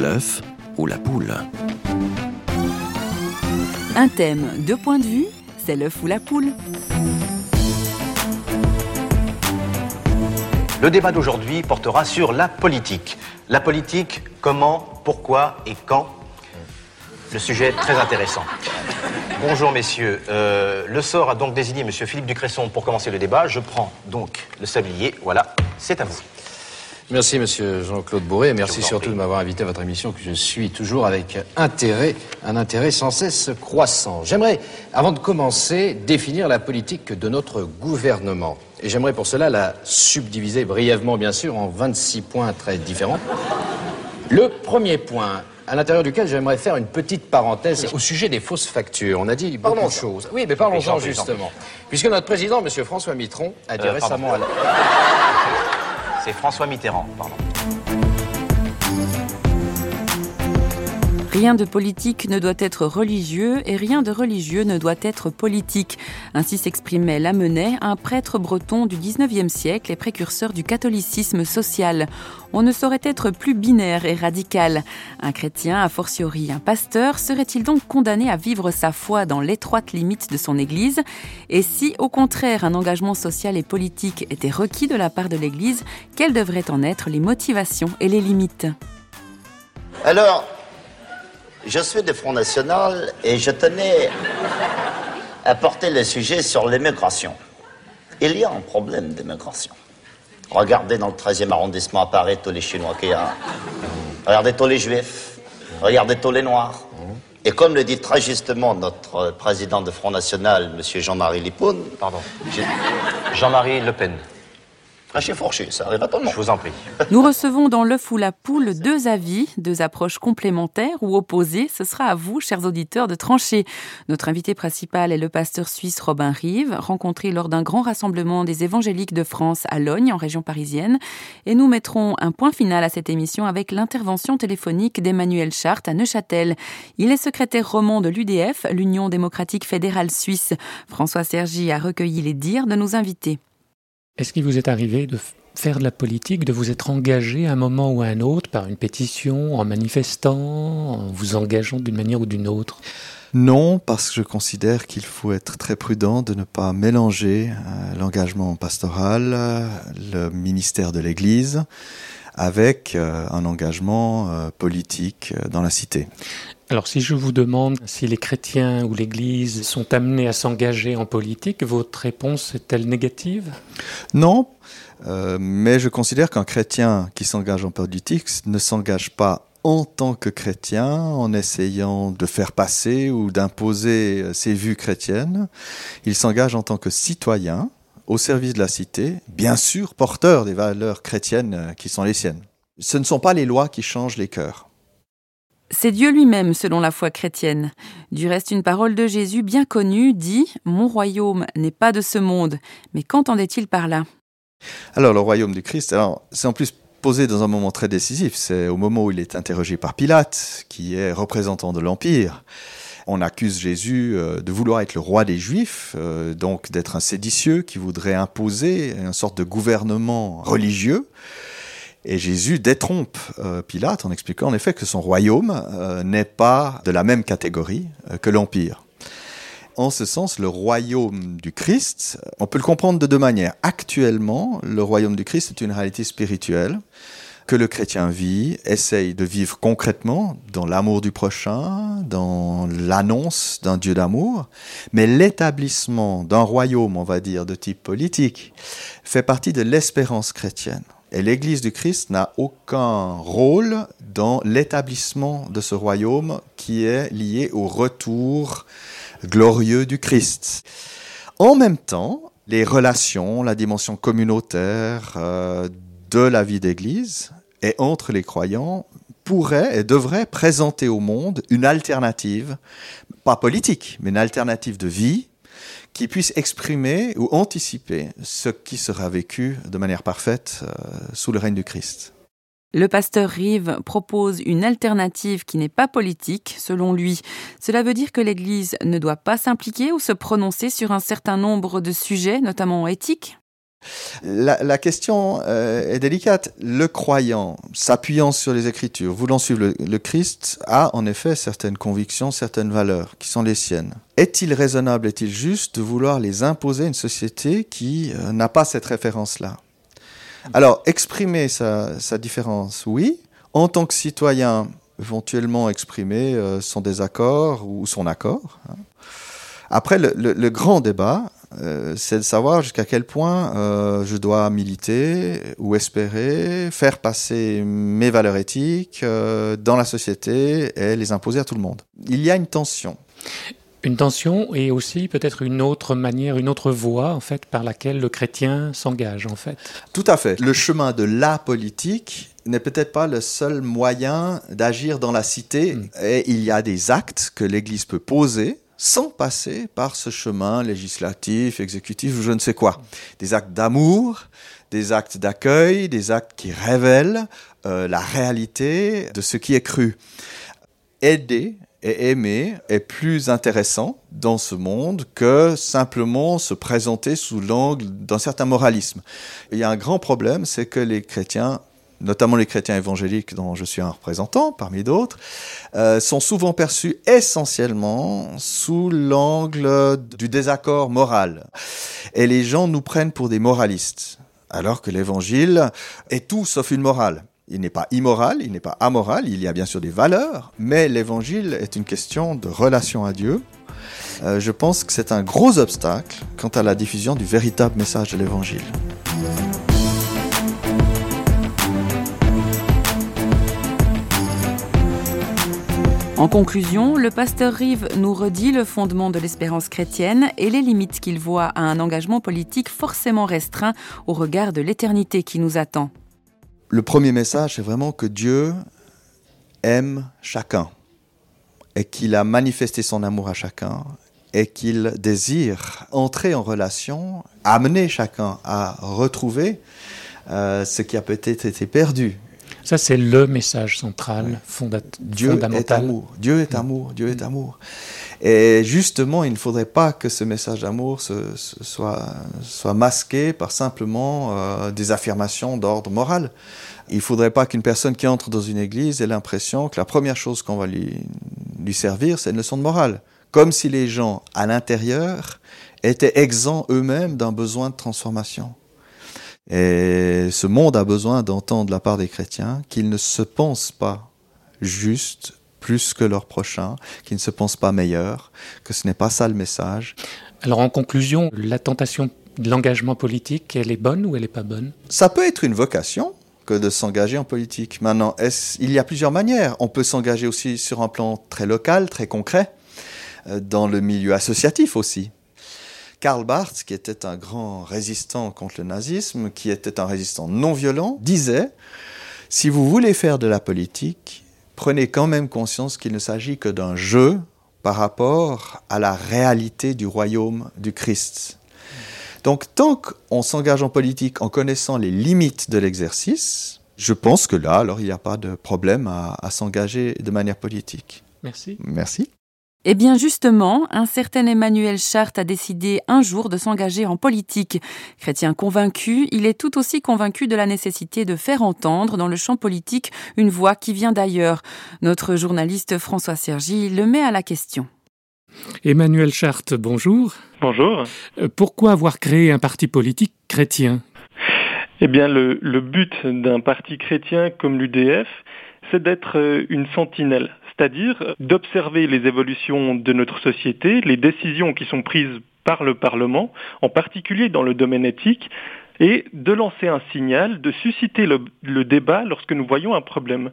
L'œuf ou la poule Un thème, deux points de vue, c'est l'œuf ou la poule. Le débat d'aujourd'hui portera sur la politique. La politique, comment, pourquoi et quand? Le sujet est très intéressant. Bonjour messieurs. Euh, le sort a donc désigné monsieur Philippe Ducresson pour commencer le débat. Je prends donc le sablier. Voilà, c'est à vous. Merci monsieur Jean-Claude Bourré et merci surtout de m'avoir invité à votre émission que je suis toujours avec intérêt, un intérêt sans cesse croissant. J'aimerais, avant de commencer, définir la politique de notre gouvernement. Et j'aimerais pour cela la subdiviser brièvement, bien sûr, en 26 points très différents. Le premier point, à l'intérieur duquel j'aimerais faire une petite parenthèse au sujet des fausses factures. On a dit beaucoup de choses. Oui, mais parlons-en justement. Puisque notre président, M. François Mitron, a dit Euh, pardon. récemment à la... C'est François Mitterrand, pardon. Rien de politique ne doit être religieux et rien de religieux ne doit être politique. Ainsi s'exprimait Lamennais, un prêtre breton du 19e siècle et précurseur du catholicisme social. On ne saurait être plus binaire et radical. Un chrétien, a fortiori un pasteur, serait-il donc condamné à vivre sa foi dans l'étroite limite de son Église? Et si, au contraire, un engagement social et politique était requis de la part de l'Église, quelles devraient en être les motivations et les limites? Alors, je suis du Front National et je tenais à porter le sujet sur l'immigration. Il y a un problème d'immigration. Regardez dans le 13e arrondissement à Paris tous les Chinois qu'il y a. Regardez tous les Juifs. Regardez tous les Noirs. Et comme le dit très justement notre président de Front National, M. Jean-Marie Lipoun, Pardon. Jean-Marie Le Pen, chez fourchu, ça arrive à tout le monde. je vous en prie. Nous recevons dans l'œuf ou la poule deux avis, deux approches complémentaires ou opposées. Ce sera à vous, chers auditeurs, de trancher. Notre invité principal est le pasteur suisse Robin Rive, rencontré lors d'un grand rassemblement des évangéliques de France à Logne, en région parisienne. Et nous mettrons un point final à cette émission avec l'intervention téléphonique d'Emmanuel Chart à Neuchâtel. Il est secrétaire roman de l'UDF, l'Union démocratique fédérale suisse. François Sergi a recueilli les dires de nos invités. Est-ce qu'il vous est arrivé de faire de la politique, de vous être engagé à un moment ou à un autre par une pétition, en manifestant, en vous engageant d'une manière ou d'une autre? Non, parce que je considère qu'il faut être très prudent de ne pas mélanger euh, l'engagement pastoral, le ministère de l'Église, avec euh, un engagement euh, politique dans la cité. Alors si je vous demande si les chrétiens ou l'Église sont amenés à s'engager en politique, votre réponse est-elle négative? Non, euh, mais je considère qu'un chrétien qui s'engage en politique ne s'engage pas en tant que chrétien en essayant de faire passer ou d'imposer ses vues chrétiennes. Il s'engage en tant que citoyen au service de la cité, bien sûr porteur des valeurs chrétiennes qui sont les siennes. Ce ne sont pas les lois qui changent les cœurs. C'est Dieu lui-même selon la foi chrétienne. Du reste, une parole de Jésus bien connue dit ⁇ Mon royaume n'est pas de ce monde ⁇ Mais qu'entendait-il par là? Alors, le royaume du Christ, alors, c'est en plus posé dans un moment très décisif. C'est au moment où il est interrogé par Pilate, qui est représentant de l'Empire. On accuse Jésus euh, de vouloir être le roi des Juifs, euh, donc d'être un séditieux qui voudrait imposer une sorte de gouvernement religieux. Et Jésus détrompe euh, Pilate en expliquant en effet que son royaume euh, n'est pas de la même catégorie euh, que l'Empire. En ce sens, le royaume du Christ, on peut le comprendre de deux manières. Actuellement, le royaume du Christ est une réalité spirituelle que le chrétien vit, essaye de vivre concrètement dans l'amour du prochain, dans l'annonce d'un Dieu d'amour, mais l'établissement d'un royaume, on va dire, de type politique, fait partie de l'espérance chrétienne. Et l'Église du Christ n'a aucun rôle dans l'établissement de ce royaume qui est lié au retour glorieux du Christ. En même temps, les relations, la dimension communautaire euh, de la vie d'Église et entre les croyants pourraient et devraient présenter au monde une alternative, pas politique, mais une alternative de vie qui puisse exprimer ou anticiper ce qui sera vécu de manière parfaite euh, sous le règne du Christ. Le pasteur Rive propose une alternative qui n'est pas politique, selon lui. Cela veut dire que l'Église ne doit pas s'impliquer ou se prononcer sur un certain nombre de sujets, notamment éthiques La, question euh, est délicate. Le croyant, s'appuyant sur les Écritures, voulant suivre le, Christ, a en effet certaines convictions, certaines valeurs qui sont les siennes. Est-il raisonnable, est-il juste de vouloir les imposer à une société qui euh, n'a pas cette référence-là? Alors, exprimer sa, différence, oui. En tant que citoyen, éventuellement exprimer euh, son désaccord ou son accord. Hein. Après, le grand débat, euh, c'est de savoir jusqu'à quel point euh, je dois militer ou espérer faire passer mes valeurs éthiques euh, dans la société et les imposer à tout le monde. Il y a une tension. Une tension et aussi peut-être une autre manière, une autre voie en fait par laquelle le chrétien s'engage en fait. Tout à fait. Le chemin de la politique n'est peut-être pas le seul moyen d'agir dans la cité hmm. et il y a des actes que l'Église peut poser sans passer par ce chemin législatif, exécutif je ne sais quoi. Des actes d'amour, des actes d'accueil, des actes qui révèlent euh, la réalité de ce qui est cru. Aider et aimer est plus intéressant dans ce monde que simplement se présenter sous l'angle d'un certain moralisme. Il y a un grand problème, c'est que les chrétiens notamment les chrétiens évangéliques dont je suis un représentant parmi d'autres, euh, sont souvent perçus essentiellement sous l'angle du désaccord moral. Et les gens nous prennent pour des moralistes, alors que l'évangile est tout sauf une morale. Il n'est pas immoral, il n'est pas amoral, il y a bien sûr des valeurs, mais l'évangile est une question de relation à Dieu. Euh, je pense que c'est un gros obstacle quant à la diffusion du véritable message de l'évangile. En conclusion, le pasteur Rive nous redit le fondement de l'espérance chrétienne et les limites qu'il voit à un engagement politique forcément restreint au regard de l'éternité qui nous attend. Le premier message, c'est vraiment que Dieu aime chacun et qu'il a manifesté son amour à chacun et qu'il désire entrer en relation, amener chacun à retrouver euh, ce qui a peut-être été perdu ça, c'est le message central, fondamental. Dieu est amour. Dieu est amour. Dieu est amour. Et justement, il ne faudrait pas que ce message d'amour soit, soit masqué par simplement euh, des affirmations d'ordre moral. Il ne faudrait pas qu'une personne qui entre dans une église ait l'impression que la première chose qu'on va lui, lui servir, c'est une leçon de morale. Comme si les gens à l'intérieur étaient exempts eux-mêmes d'un besoin de transformation. Et ce monde a besoin d'entendre de la part des chrétiens qu'ils ne se pensent pas justes plus que leurs prochains, qu'ils ne se pensent pas meilleurs, que ce n'est pas ça le message. Alors en conclusion, la tentation de l'engagement politique, elle est bonne ou elle n'est pas bonne? Ça peut être une vocation que de s'engager en politique. Maintenant, il y a plusieurs manières. On peut s'engager aussi sur un plan très local, très concret, euh, dans le milieu associatif aussi. Karl Barth, qui était un grand résistant contre le nazisme, qui était un résistant non violent, disait Si vous voulez faire de la politique, prenez quand même conscience qu'il ne s'agit que d'un jeu par rapport à la réalité du royaume du Christ. Donc tant qu'on s'engage en politique en connaissant les limites de l'exercice, je pense que là, alors il n'y a pas de problème à, à s'engager de manière politique. Merci. Merci. Eh bien justement, un certain Emmanuel Chart a décidé un jour de s'engager en politique. Chrétien convaincu, il est tout aussi convaincu de la nécessité de faire entendre dans le champ politique une voix qui vient d'ailleurs. Notre journaliste François Sergi le met à la question. Emmanuel Chart, bonjour. Bonjour. Euh, pourquoi avoir créé un parti politique chrétien? Eh bien, le, le but d'un parti chrétien comme l'UDF, c'est d'être euh, une sentinelle c'est-à-dire d'observer les évolutions de notre société, les décisions qui sont prises par le Parlement, en particulier dans le domaine éthique, et de lancer un signal, de susciter le, débat lorsque nous voyons un problème.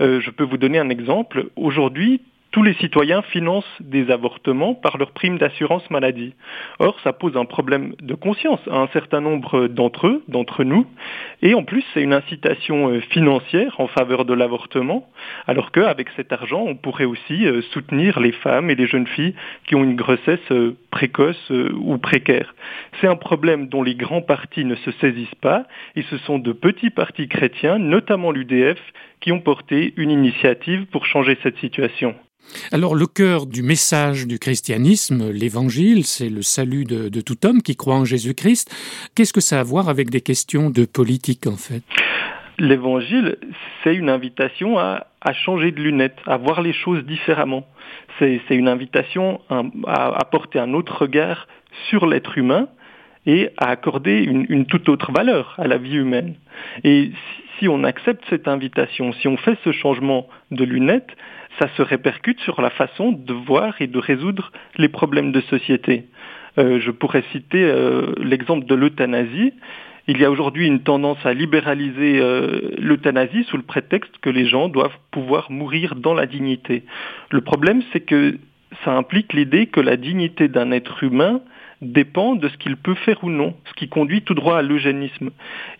Euh, je peux vous donner un exemple. Aujourd'hui, tous les citoyens financent des avortements par leur prime d'assurance maladie. Or, ça pose un problème de conscience à un certain nombre d'entre eux, d'entre nous, et en plus, c'est une incitation euh, financière en faveur de l'avortement, alors qu'avec cet argent, on pourrait aussi euh, soutenir les femmes et les jeunes filles qui ont une grossesse euh, précoce ou précaire. C'est un problème dont les grands partis ne se saisissent pas, et ce sont de petits partis chrétiens, notamment l'UDF, qui ont porté une initiative pour changer cette situation. Alors le cœur du message du christianisme, l'évangile, c'est le salut de, tout homme qui croit en Jésus-Christ. Qu'est-ce que ça a à voir avec des questions de politique en fait? L'évangile, c'est une invitation à, changer de lunettes, à voir les choses différemment. C'est une invitation à, à apporter un autre regard sur l'être humain et à accorder une, une, toute autre valeur à la vie humaine. Et si on accepte cette invitation, si on fait ce changement de lunettes, ça se répercute sur la façon de voir et de résoudre les problèmes de société. Euh, je pourrais citer euh, l'exemple de l'euthanasie. Il y a aujourd'hui une tendance à libéraliser euh, l'euthanasie sous le prétexte que les gens doivent pouvoir mourir dans la dignité. Le problème, c'est que ça implique l'idée que la dignité d'un être humain dépend de ce qu'il peut faire ou non, ce qui conduit tout droit à l'eugénisme.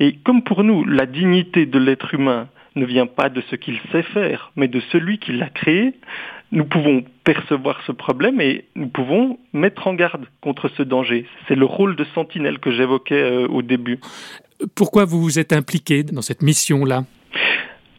Et comme pour nous, la dignité de l'être humain ne vient pas de ce qu'il sait faire, mais de celui qui l'a créé, nous pouvons percevoir ce problème et nous pouvons mettre en garde contre ce danger. C'est le rôle de sentinelle que j'évoquais euh, au début. Pourquoi vous vous êtes impliqué dans cette mission-là?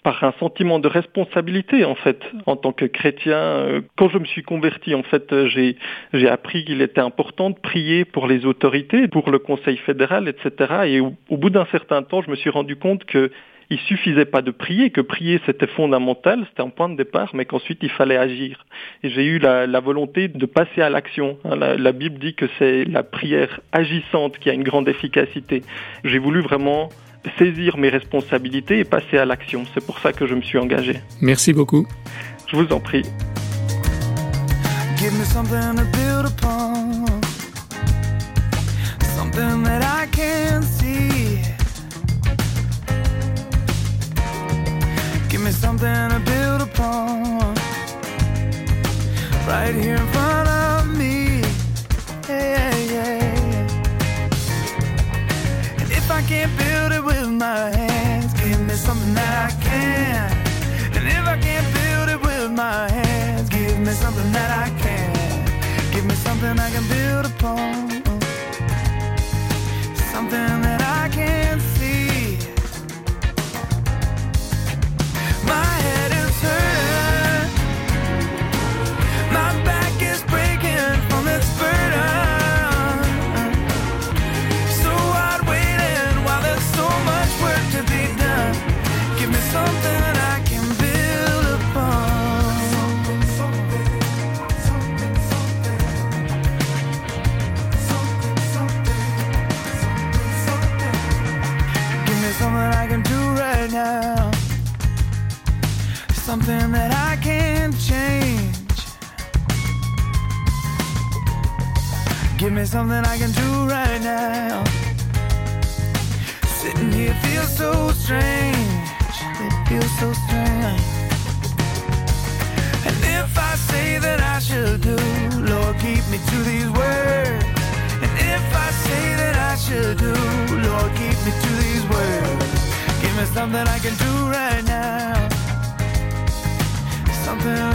Par un sentiment de responsabilité en fait en tant que chrétien. Quand je me suis converti, en fait, j'ai j'ai appris qu'il était important de prier pour les autorités, pour le Conseil fédéral, etc. Et au, au bout d'un certain temps, je me suis rendu compte que il suffisait pas de prier, que prier c'était fondamental, c'était un point de départ, mais qu'ensuite il fallait agir. Et j'ai eu la, la, volonté de passer à l'action. La, la Bible dit que c'est la prière agissante qui a une grande efficacité. J'ai voulu vraiment saisir mes responsabilités et passer à l'action. C'est pour ça que je me suis engagé. Merci beaucoup. Je vous en prie. Give me something to build upon, something that I can see. Something to build upon, right here in front of me. Yeah, yeah. yeah. And if I can't build it with my hands, give me something that I can. And if I can't build it with my hands, give me something that I can. Give me something I can build upon. Something that I can't change. Give me something I can do right now. Sitting here feels so strange. It feels so strange. And if I say that I should do, Lord, keep me to these words. And if I say that I should do, Lord, keep me to these words. Give me something I can do right now. Something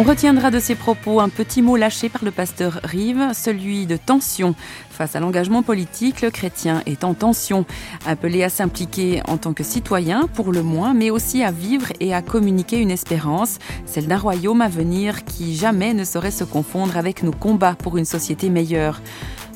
On retiendra de ces propos un petit mot lâché par le pasteur Rive, celui de tension. Face à l'engagement politique, le chrétien est en tension, appelé à s'impliquer en tant que citoyen pour le moins, mais aussi à vivre et à communiquer une espérance, celle d'un royaume à venir qui jamais ne saurait se confondre avec nos combats pour une société meilleure.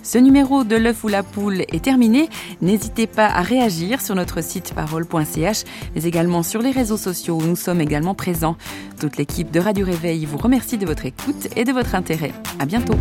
Ce numéro de l'œuf ou la poule est terminé. N'hésitez pas à réagir sur notre site parole.ch, mais également sur les réseaux sociaux où nous sommes également présents. Toute l'équipe de Radio Réveil vous remercie de votre écoute et de votre intérêt. À bientôt.